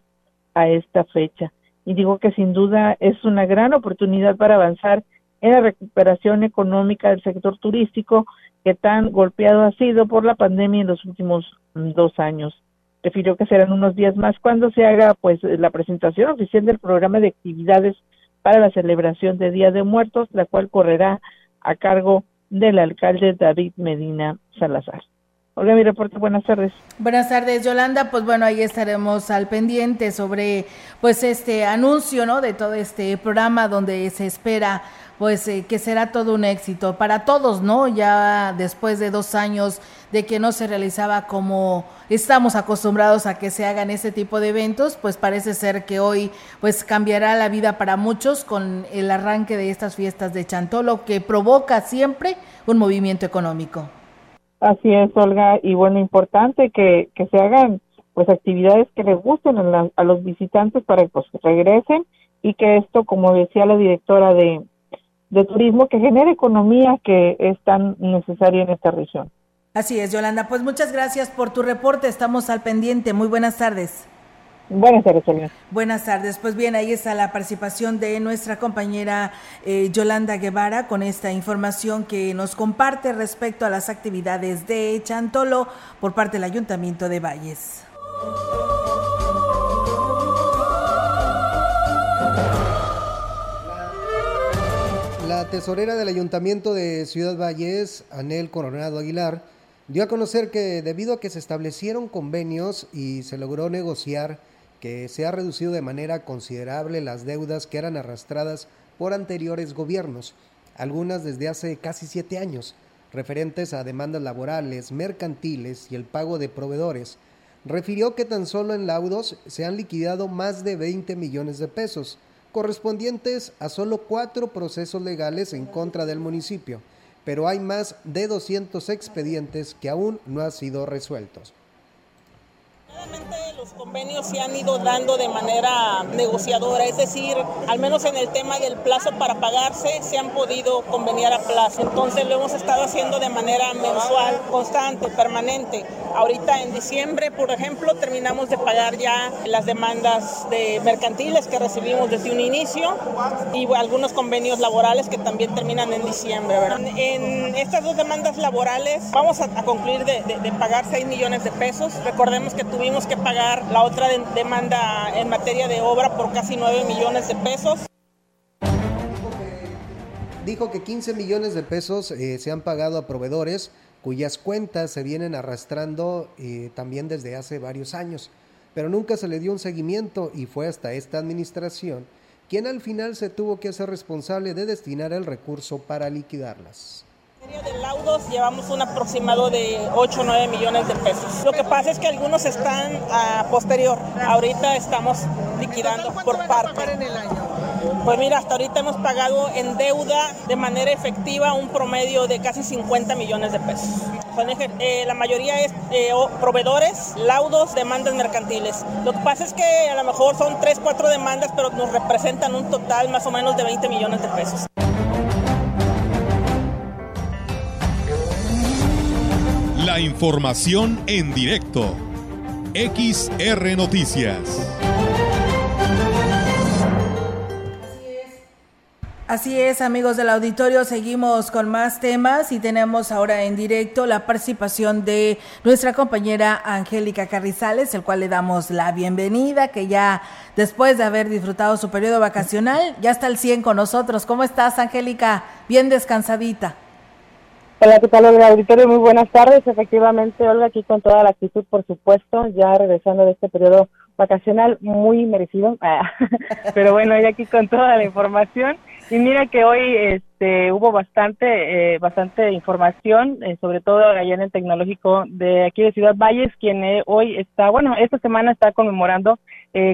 a esta fecha. Y dijo que sin duda es una gran oportunidad para avanzar en la recuperación económica del sector turístico que tan golpeado ha sido por la pandemia en los últimos dos años refirió que serán unos días más cuando se haga pues la presentación oficial del programa de actividades para la celebración de Día de Muertos, la cual correrá a cargo del alcalde David Medina Salazar. Olga, mi reporte, buenas tardes. Buenas tardes, Yolanda. Pues bueno, ahí estaremos al pendiente sobre pues este anuncio, ¿no? De todo este programa donde se espera pues eh, que será todo un éxito para todos, ¿no? Ya después de dos años de que no se realizaba como estamos acostumbrados a que se hagan ese tipo de eventos, pues parece ser que hoy pues cambiará la vida para muchos con el arranque de estas fiestas de Chantolo que provoca siempre un movimiento económico. Así es, Olga, y bueno, importante que, que se hagan pues actividades que les gusten a, a los visitantes para que pues, regresen y que esto, como decía la directora de, de turismo que genere economía que es tan necesaria en esta región. Así es, Yolanda. Pues muchas gracias por tu reporte. Estamos al pendiente. Muy buenas tardes. Buenas tardes, Yolanda. Buenas tardes. Pues bien, ahí está la participación de nuestra compañera eh, Yolanda Guevara con esta información que nos comparte respecto a las actividades de Chantolo por parte del Ayuntamiento de Valles. La tesorera del Ayuntamiento de Ciudad Valles, Anel Coronado Aguilar, dio a conocer que debido a que se establecieron convenios y se logró negociar que se ha reducido de manera considerable las deudas que eran arrastradas por anteriores gobiernos, algunas desde hace casi siete años, referentes a demandas laborales, mercantiles y el pago de proveedores. Refirió que tan solo en laudos se han liquidado más de 20 millones de pesos, correspondientes a solo cuatro procesos legales en contra del municipio, pero hay más de 200 expedientes que aún no han sido resueltos los convenios se han ido dando de manera negociadora, es decir, al menos en el tema del plazo para pagarse, se han podido conveniar a plazo. Entonces lo hemos estado haciendo de manera mensual, constante, permanente. Ahorita en diciembre, por ejemplo, terminamos de pagar ya las demandas de mercantiles que recibimos desde un inicio y algunos convenios laborales que también terminan en diciembre. En estas dos demandas laborales vamos a, concluir de, de pagar 6 millones de pesos. Recordemos que tuvimos tuvimos que pagar la otra demanda en materia de obra por casi 9 millones de pesos. Dijo que 15 millones de pesos eh, se han pagado a proveedores cuyas cuentas se vienen arrastrando eh, también desde hace varios años, pero nunca se le dio un seguimiento y fue hasta esta administración quien al final se tuvo que hacer responsable de destinar el recurso para liquidarlas de laudos llevamos un aproximado de 8 o 9 millones de pesos. Lo que pasa es que algunos están a posterior. Ahorita estamos liquidando por parte. Pues mira, hasta ahorita hemos pagado en deuda de manera efectiva un promedio de casi 50 millones de pesos. Eh, la mayoría es eh, proveedores, laudos, demandas mercantiles. Lo que pasa es que a lo mejor son 3, 4 demandas, pero nos representan un total más o menos de 20 millones de pesos. La información en directo. XR Noticias. Así es, amigos del auditorio, seguimos con más temas y tenemos ahora en directo la participación de nuestra compañera Angélica Carrizales, el cual le damos la bienvenida, que ya después de haber disfrutado su periodo vacacional, ya está al 100 con nosotros. ¿Cómo estás, Angélica? Bien descansadita. Hola, ¿qué tal, Olga Auditorio? Muy buenas tardes. Efectivamente, Olga, aquí con toda la actitud, por supuesto, ya regresando de este periodo vacacional muy merecido. Ah, pero bueno, ya aquí con toda la información. Y mira que hoy este, hubo bastante, eh, bastante información, eh, sobre todo allá en el tecnológico de aquí de Ciudad Valles, quien eh, hoy está, bueno, esta semana está conmemorando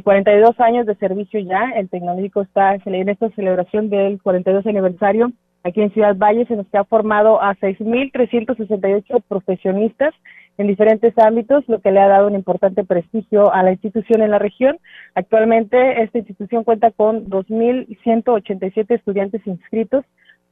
42 años de servicio ya. El tecnológico está en esta celebración del 42 aniversario Aquí en Ciudad Valle se nos ha formado a 6.368 profesionistas en diferentes ámbitos, lo que le ha dado un importante prestigio a la institución en la región. Actualmente esta institución cuenta con 2.187 estudiantes inscritos,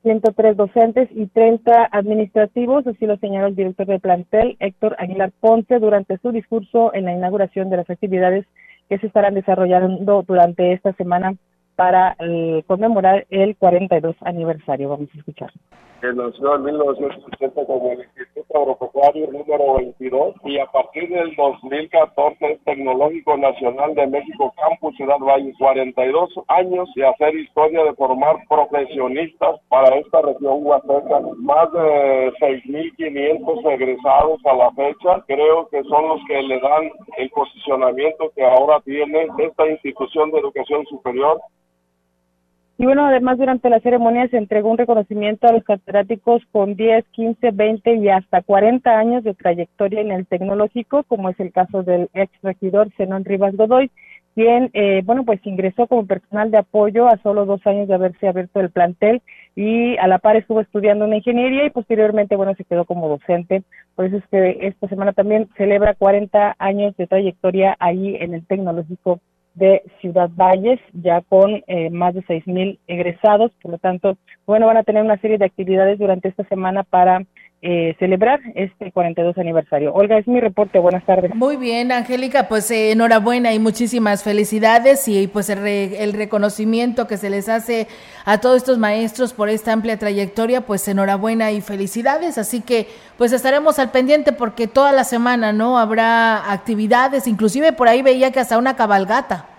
103 docentes y 30 administrativos, así lo señaló el director del plantel, Héctor Aguilar Ponce, durante su discurso en la inauguración de las actividades que se estarán desarrollando durante esta semana para eh, conmemorar el 42 aniversario. Vamos a escuchar. Que nació en 1960 como el Instituto Agropecuario número 22 y a partir del 2014 es Tecnológico Nacional de México Campus Ciudad Valle. 42 años de hacer historia, de formar profesionistas para esta región huasteca. Más de 6.500 egresados a la fecha. Creo que son los que le dan el posicionamiento que ahora tiene esta institución de educación superior y bueno, además durante la ceremonia se entregó un reconocimiento a los catedráticos con 10, 15, 20 y hasta 40 años de trayectoria en el tecnológico, como es el caso del ex regidor Zenón Rivas Godoy, quien, eh, bueno, pues ingresó como personal de apoyo a solo dos años de haberse abierto el plantel y a la par estuvo estudiando una ingeniería y posteriormente, bueno, se quedó como docente. Por eso es que esta semana también celebra 40 años de trayectoria ahí en el tecnológico de Ciudad Valles, ya con eh, más de seis mil egresados. Por lo tanto, bueno, van a tener una serie de actividades durante esta semana para eh, celebrar este 42 aniversario. Olga, es mi reporte. Buenas tardes. Muy bien, Angélica, pues eh, enhorabuena y muchísimas felicidades y pues el, el, reconocimiento que se les hace a todos estos maestros por esta amplia trayectoria, pues enhorabuena y felicidades. Así que pues estaremos al pendiente porque toda la semana, ¿no? Habrá actividades, inclusive por ahí veía que hasta una cabalgata.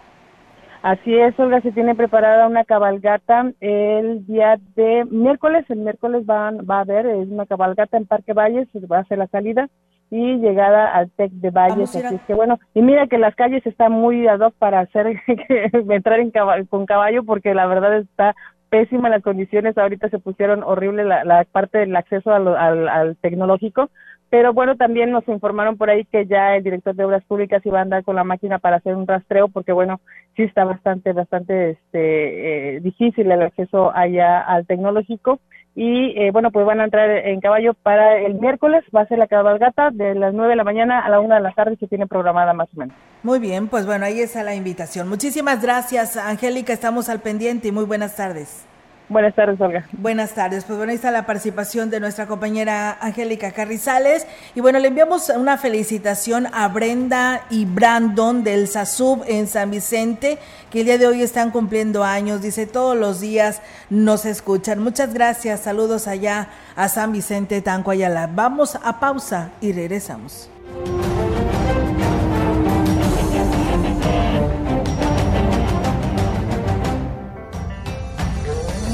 Así es, Olga, se tiene preparada una cabalgata el día de miércoles. El miércoles van, va a haber es una cabalgata en Parque Valles, va a ser la salida. y llegada al TEC de Valles. Así es que bueno, y mira que las calles están muy ad hoc para hacer entrar en con caballo porque la verdad está pésima las condiciones. Ahorita se pusieron horrible la, la parte del acceso al, al, tecnológico. Pero bueno, también nos informaron por ahí que ya el director de Obras Públicas iba a andar con la máquina para hacer un rastreo, porque bueno, sí está bastante, bastante este, eh, difícil el acceso allá al tecnológico y eh, bueno, pues van a entrar en caballo para el miércoles, va a ser la cabalgata de las 9 de la mañana a la 1 de la tarde que tiene programada más o menos. Muy bien, pues bueno, ahí está la invitación. Muchísimas gracias, Angélica, estamos al pendiente y muy buenas tardes. Buenas tardes, Olga. Buenas tardes. Pues bueno, ahí está la participación de nuestra compañera Angélica Carrizales. Y bueno, le enviamos una felicitación a Brenda y Brandon del SASUB en San Vicente, que el día de hoy están cumpliendo años. Dice, todos los días nos escuchan. Muchas gracias. Saludos allá a San Vicente, Tanco Ayala. Vamos a pausa y regresamos.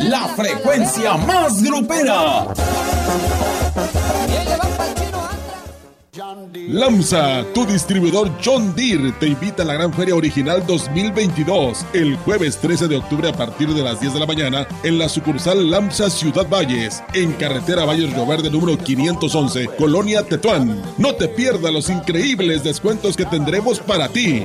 la frecuencia más grupera. Lamsa, tu distribuidor John Deere, te invita a la Gran Feria Original 2022 el jueves 13 de octubre a partir de las 10 de la mañana en la sucursal Lamsa Ciudad Valles, en carretera Valles Río Verde número 511, Colonia Tetuán. No te pierdas los increíbles descuentos que tendremos para ti.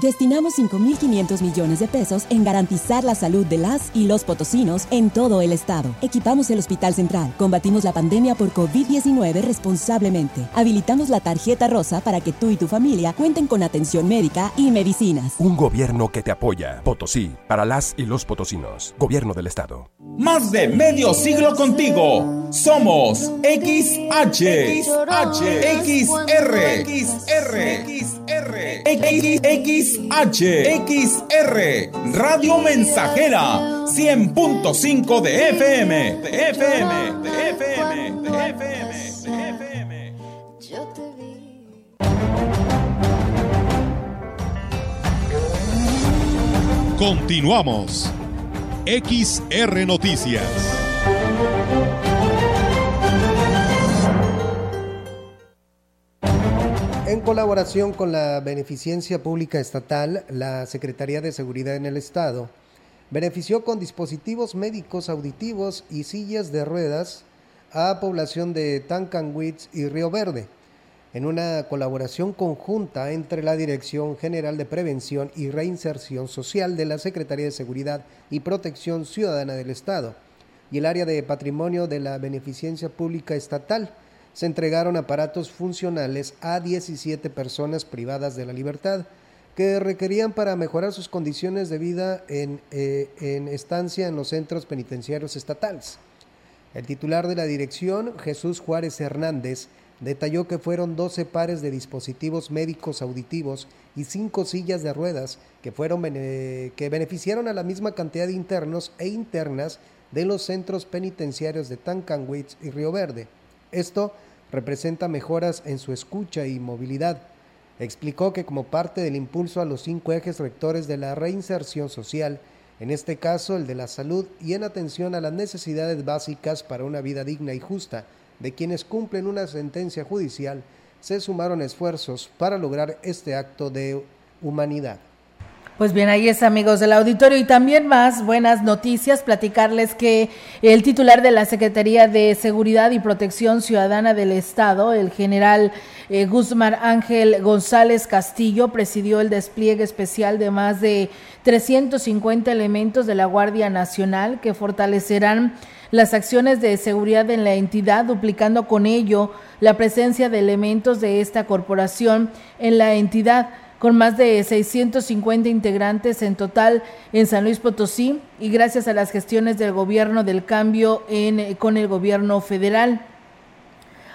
Destinamos 5.500 millones de pesos en garantizar la salud de las y los potosinos en todo el estado. Equipamos el Hospital Central, combatimos la pandemia por COVID-19 responsablemente. Habilitamos la tarjeta rosa para que tú y tu familia cuenten con atención médica y medicinas. Un gobierno que te apoya. Potosí, para las y los potosinos. Gobierno del estado. Más de medio siglo contigo. Somos XH, XH, XR, XR, XR, X XH, XR, Radio Mensajera, 100.5 de FM, de FM, de FM, de FM, de FM. Yo te vi. Continuamos. XR Noticias. En colaboración con la Beneficencia Pública Estatal, la Secretaría de Seguridad en el Estado benefició con dispositivos médicos auditivos y sillas de ruedas a población de Tancanwitz y Río Verde, en una colaboración conjunta entre la Dirección General de Prevención y Reinserción Social de la Secretaría de Seguridad y Protección Ciudadana del Estado y el área de patrimonio de la Beneficencia Pública Estatal se entregaron aparatos funcionales a 17 personas privadas de la libertad que requerían para mejorar sus condiciones de vida en, eh, en, estancia en los centros penitenciarios estatales. El titular de la dirección, Jesús Juárez Hernández, detalló que fueron 12 pares de dispositivos médicos auditivos y 5 sillas de ruedas que, fueron, que beneficiaron a la misma cantidad de internos e internas de los centros penitenciarios de Tancanwitz y Río Verde. Esto representa mejoras en su escucha y movilidad. Explicó que como parte del impulso a los cinco ejes rectores de la reinserción social, en este caso el de la salud y en atención a las necesidades básicas para una vida digna y justa de quienes cumplen una sentencia judicial, se sumaron esfuerzos para lograr este acto de humanidad. Pues bien, ahí es amigos del auditorio. Y también más buenas noticias, platicarles que el titular de la Secretaría de Seguridad y Protección Ciudadana del Estado, el general eh, Guzmán Ángel González Castillo, presidió el despliegue especial de más de 350 elementos de la Guardia Nacional que fortalecerán las acciones de seguridad en la entidad, duplicando con ello la presencia de elementos de esta corporación en la entidad con más de 650 integrantes en total en San Luis Potosí y gracias a las gestiones del gobierno del cambio en, con el gobierno federal.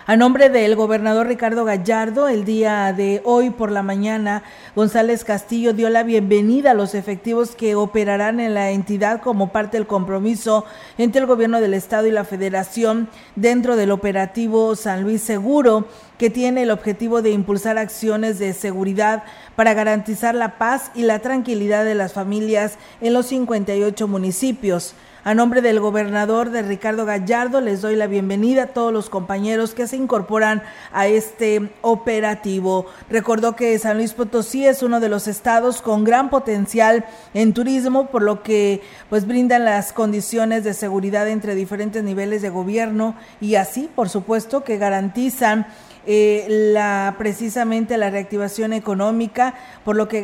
A nombre del gobernador Ricardo Gallardo, el día de hoy por la mañana, González Castillo dio la bienvenida a los efectivos que operarán en la entidad como parte del compromiso entre el gobierno del estado y la federación dentro del operativo San Luis Seguro, que tiene el objetivo de impulsar acciones de seguridad para garantizar la paz y la tranquilidad de las familias en los 58 municipios. A nombre del gobernador de Ricardo Gallardo, les doy la bienvenida a todos los compañeros que se incorporan a este operativo. Recordó que San Luis Potosí es uno de los estados con gran potencial en turismo, por lo que pues brindan las condiciones de seguridad entre diferentes niveles de gobierno y así, por supuesto, que garantizan eh, la, precisamente la reactivación económica, por lo que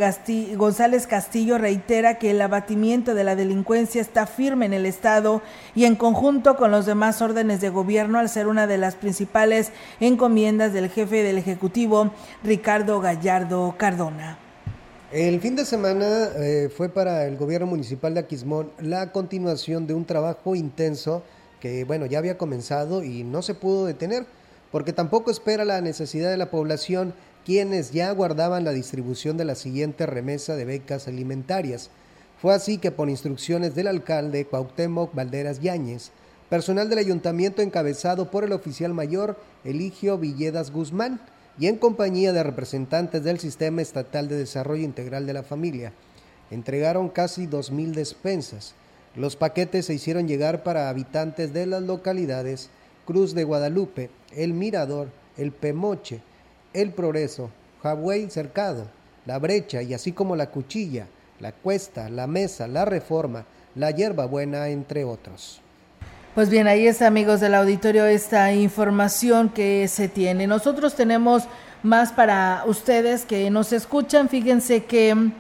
González Castillo reitera que el abatimiento de la delincuencia está firme en el Estado y en conjunto con los demás órdenes de gobierno al ser una de las principales encomiendas del jefe del Ejecutivo, Ricardo Gallardo Cardona. El fin de semana eh, fue para el gobierno municipal de Aquismón la continuación de un trabajo intenso que, bueno, ya había comenzado y no se pudo detener porque tampoco espera la necesidad de la población quienes ya aguardaban la distribución de la siguiente remesa de becas alimentarias. Fue así que por instrucciones del alcalde Cuauhtémoc Valderas Yáñez, personal del ayuntamiento encabezado por el oficial mayor Eligio Villedas Guzmán y en compañía de representantes del Sistema Estatal de Desarrollo Integral de la Familia, entregaron casi 2.000 despensas. Los paquetes se hicieron llegar para habitantes de las localidades Cruz de Guadalupe, El Mirador, El Pemoche, El Progreso, Hawái Cercado, La Brecha y así como La Cuchilla, La Cuesta, La Mesa, La Reforma, La Hierbabuena, entre otros. Pues bien, ahí está, amigos del auditorio, esta información que se tiene. Nosotros tenemos más para ustedes que nos escuchan. Fíjense que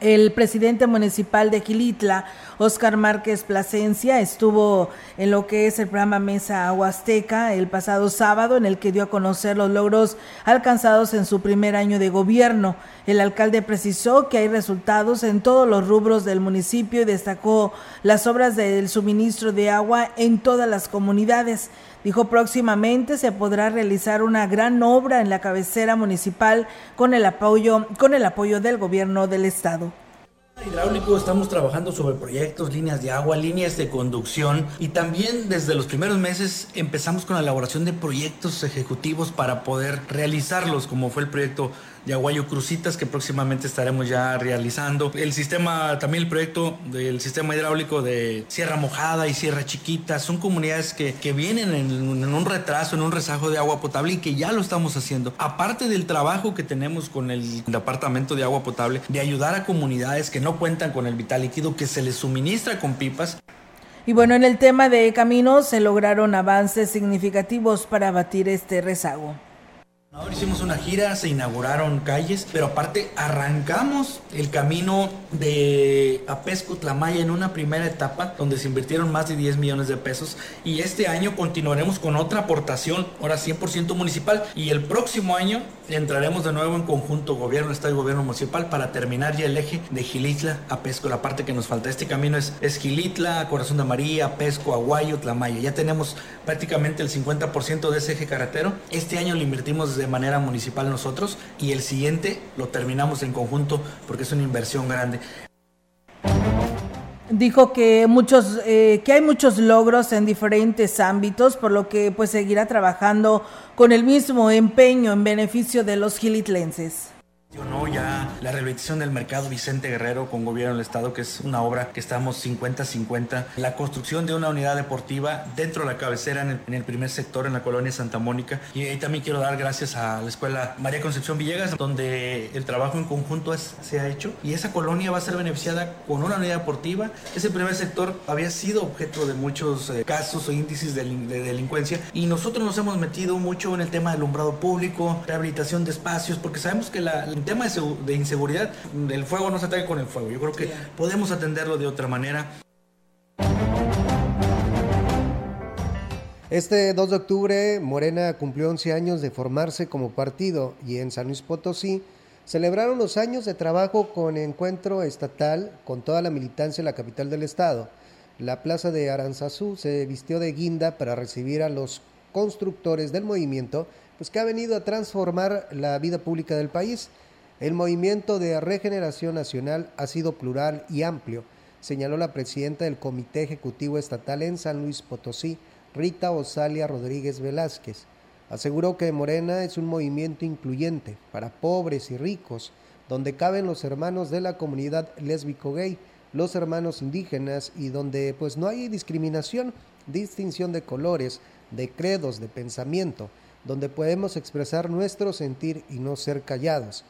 el presidente municipal de Quilitla, Oscar Márquez Plasencia, estuvo en lo que es el programa Mesa Huasteca el pasado sábado, en el que dio a conocer los logros alcanzados en su primer año de gobierno. El alcalde precisó que hay resultados en todos los rubros del municipio y destacó las obras del suministro de agua en todas las comunidades. Dijo próximamente se podrá realizar una gran obra en la cabecera municipal con el apoyo, con el apoyo del gobierno del estado. Hidráulico estamos trabajando sobre proyectos, líneas de agua, líneas de conducción y también desde los primeros meses empezamos con la elaboración de proyectos ejecutivos para poder realizarlos, como fue el proyecto de Aguayo Crucitas que próximamente estaremos ya realizando. El sistema, también el proyecto del sistema hidráulico de Sierra Mojada y Sierra Chiquita son comunidades que, que vienen en, en, un retraso, en un rezago de agua potable y que ya lo estamos haciendo. Aparte del trabajo que tenemos con el Departamento de Agua Potable, de ayudar a comunidades que no cuentan con el vital líquido, que se les suministra con pipas. Y bueno, en el tema de caminos se lograron avances significativos para abatir este rezago. Ahora hicimos una gira, se inauguraron calles, pero aparte arrancamos el camino de Apesco Tlamaya en una primera etapa donde se invirtieron más de 10 millones de pesos y este año continuaremos con otra aportación, ahora 100% municipal y el próximo año entraremos de nuevo en conjunto gobierno, estado y gobierno municipal para terminar ya el eje de Gilitla a Pesco. La parte que nos falta este camino es, es Gilitla, Corazón de María, Pesco, Aguayo, Tlamaya. Ya tenemos prácticamente el 50% de ese eje carretero. Este año lo invertimos desde de manera municipal nosotros y el siguiente lo terminamos en conjunto porque es una inversión grande. Dijo que muchos, eh, que hay muchos logros en diferentes ámbitos, por lo que pues seguirá trabajando con el mismo empeño en beneficio de los gilitlenses. Ya la rehabilitación del mercado Vicente Guerrero con gobierno del estado, que es una obra que estamos 50-50. La construcción de una unidad deportiva dentro de la cabecera en el, primer sector, en la colonia Santa Mónica. Y ahí también quiero dar gracias a la escuela María Concepción Villegas, donde el trabajo en conjunto se ha hecho. Y esa colonia va a ser beneficiada con una unidad deportiva. Ese primer sector había sido objeto de muchos eh, casos o índices de, delincuencia. Y nosotros nos hemos metido mucho en el tema del alumbrado público, rehabilitación de espacios, porque sabemos que la, el tema de de inseguridad, el fuego no se ataque con el fuego. Yo creo que podemos atenderlo de otra manera. Este 2 de octubre, Morena cumplió 11 años de formarse como partido y en San Luis Potosí celebraron los años de trabajo con encuentro estatal con toda la militancia en la capital del estado. La plaza de Aranzazú se vistió de guinda para recibir a los constructores del movimiento, pues que ha venido a transformar la vida pública del país. El movimiento de regeneración nacional ha sido plural y amplio, señaló la presidenta del Comité Ejecutivo Estatal en San Luis Potosí, Rita Osalia Rodríguez Velázquez. Aseguró que Morena es un movimiento incluyente para pobres y ricos, donde caben los hermanos de la comunidad lésbico-gay, los hermanos indígenas y donde pues no hay discriminación, distinción de colores, de credos, de pensamiento, donde podemos expresar nuestro sentir y no ser callados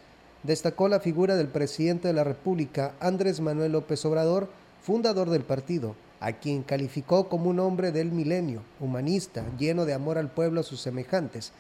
destacó la figura del presidente de la República, Andrés Manuel López Obrador, fundador del partido, a quien calificó como un hombre del milenio, humanista, lleno de amor al pueblo a sus semejantes.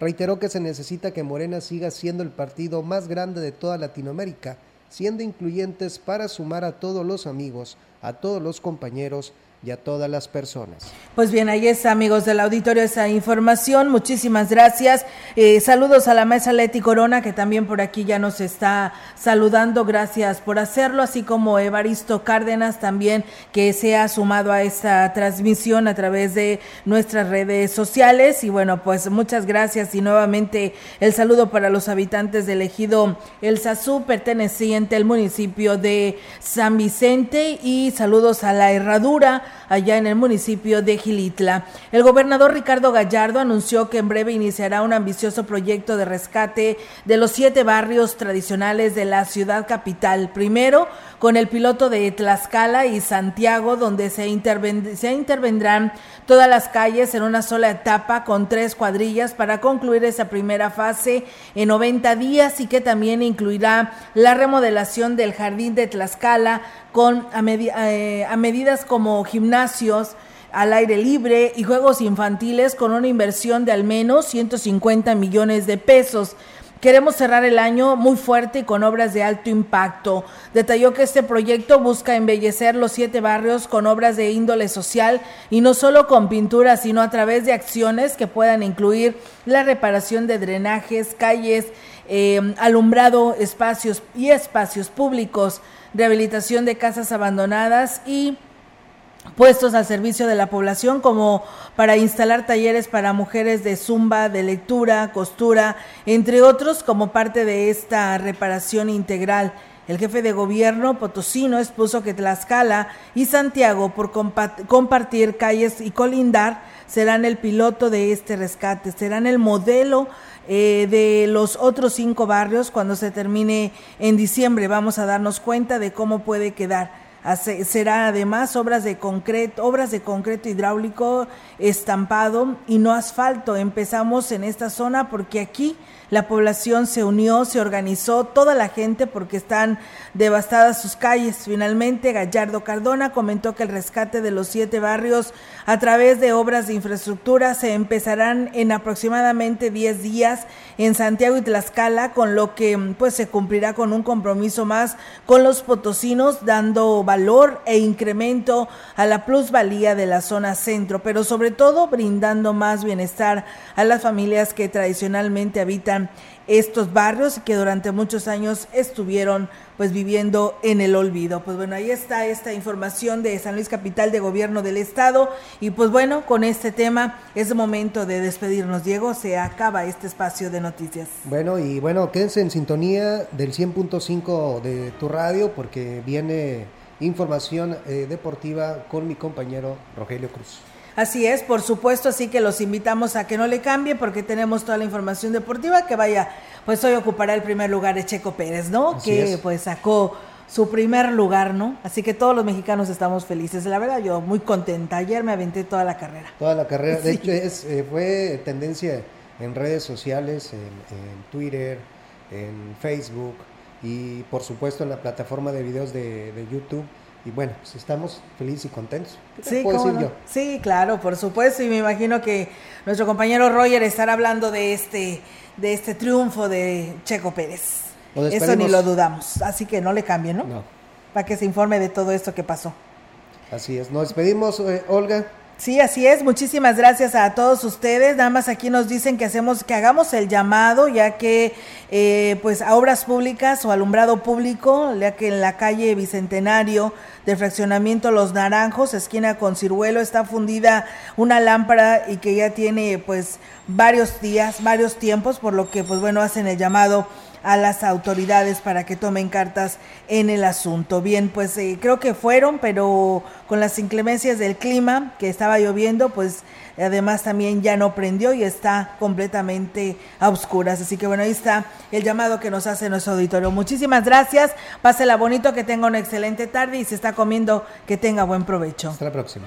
Reiteró que se necesita que Morena siga siendo el partido más grande de toda Latinoamérica, siendo incluyentes para sumar a todos los amigos, a todos los compañeros y a todas las personas. Pues bien, ahí está, amigos del auditorio, esa información. Muchísimas gracias. Eh, saludos a la mesa Leti Corona, que también por aquí ya nos está saludando. Gracias por hacerlo, así como Evaristo Cárdenas también, que se ha sumado a esta transmisión a través de nuestras redes sociales. Y bueno, pues muchas gracias y nuevamente el saludo para los habitantes del ejido El Sazú, perteneciente al municipio de San Vicente. Y saludos a la Herradura allá en el municipio de Gilitla. El gobernador Ricardo Gallardo anunció que en breve iniciará un ambicioso proyecto de rescate de los siete barrios tradicionales de la ciudad capital. Primero, con el piloto de Tlaxcala y Santiago, donde se, intervendrán todas las calles en una sola etapa con tres cuadrillas para concluir esa primera fase en 90 días y que también incluirá la remodelación del jardín de Tlaxcala con a, eh, medidas como gimnasios, al aire libre y juegos infantiles con una inversión de al menos 150 millones de pesos. Queremos cerrar el año muy fuerte y con obras de alto impacto. Detalló que este proyecto busca embellecer los siete barrios con obras de índole social y no solo con pintura, sino a través de acciones que puedan incluir la reparación de drenajes, calles, eh, alumbrado, espacios y espacios públicos, rehabilitación de casas abandonadas y puestos al servicio de la población como para instalar talleres para mujeres de zumba, de lectura, costura, entre otros como parte de esta reparación integral. El jefe de gobierno potosino expuso que Tlaxcala y Santiago, por compartir calles y colindar, serán el piloto de este rescate, serán el modelo eh, de los otros cinco barrios cuando se termine en diciembre. Vamos a darnos cuenta de cómo puede quedar será además obras de concreto, obras de concreto hidráulico estampado y no asfalto. Empezamos en esta zona porque aquí la población se unió, se organizó, toda la gente porque están devastadas sus calles. Finalmente, Gallardo Cardona comentó que el rescate de los siete barrios a través de obras de infraestructura se empezarán en aproximadamente 10 días en Santiago y Tlaxcala, con lo que pues se cumplirá con un compromiso más con los potosinos, dando valor e incremento a la plusvalía de la zona centro, pero sobre todo brindando más bienestar a las familias que tradicionalmente habitan estos barrios que durante muchos años estuvieron pues viviendo en el olvido. Pues bueno, ahí está esta información de San Luis Capital de Gobierno del Estado y pues bueno, con este tema es momento de despedirnos, Diego, se acaba este espacio de noticias. Bueno, y bueno, quédense en sintonía del 100.5 de tu radio porque viene información eh, deportiva con mi compañero Rogelio Cruz. Así es, por supuesto, así que los invitamos a que no le cambie porque tenemos toda la información deportiva que vaya, pues hoy ocupará el primer lugar de Checo Pérez, ¿no? que pues sacó su primer lugar, ¿no? Así que todos los mexicanos estamos felices. La verdad, yo muy contenta. Ayer me aventé toda la carrera. Toda la carrera. De hecho, es, eh, fue tendencia en redes sociales, en, Twitter, en Facebook y por supuesto en la plataforma de videos de, YouTube. Y bueno, pues estamos felices y contentos. Sí, sí, claro, por supuesto. Y me imagino que nuestro compañero Roger estará hablando de este, de este triunfo de Checo Pérez. Eso ni lo dudamos. Así que no le cambien, ¿no? No. Para que se informe de todo esto que pasó. Así es. Nos despedimos, eh, Olga. Sí, así es. Muchísimas gracias a todos ustedes. Nada más aquí nos dicen que hacemos, que hagamos el llamado, ya que, eh, pues, a obras públicas o alumbrado público, ya que en la calle Bicentenario de fraccionamiento Los Naranjos, esquina con Ciruelo, está fundida una lámpara y que ya tiene, pues, varios días, varios tiempos, por lo que, pues, bueno, hacen el llamado a las autoridades para que tomen cartas en el asunto. Bien, pues eh, creo que fueron, pero con las inclemencias del clima, que estaba lloviendo, pues además también ya no prendió y está completamente a oscuras. Así que bueno, ahí está el llamado que nos hace nuestro auditorio. Muchísimas gracias, pásela bonito, que tenga una excelente tarde y se está comiendo, que tenga buen provecho. Hasta la próxima.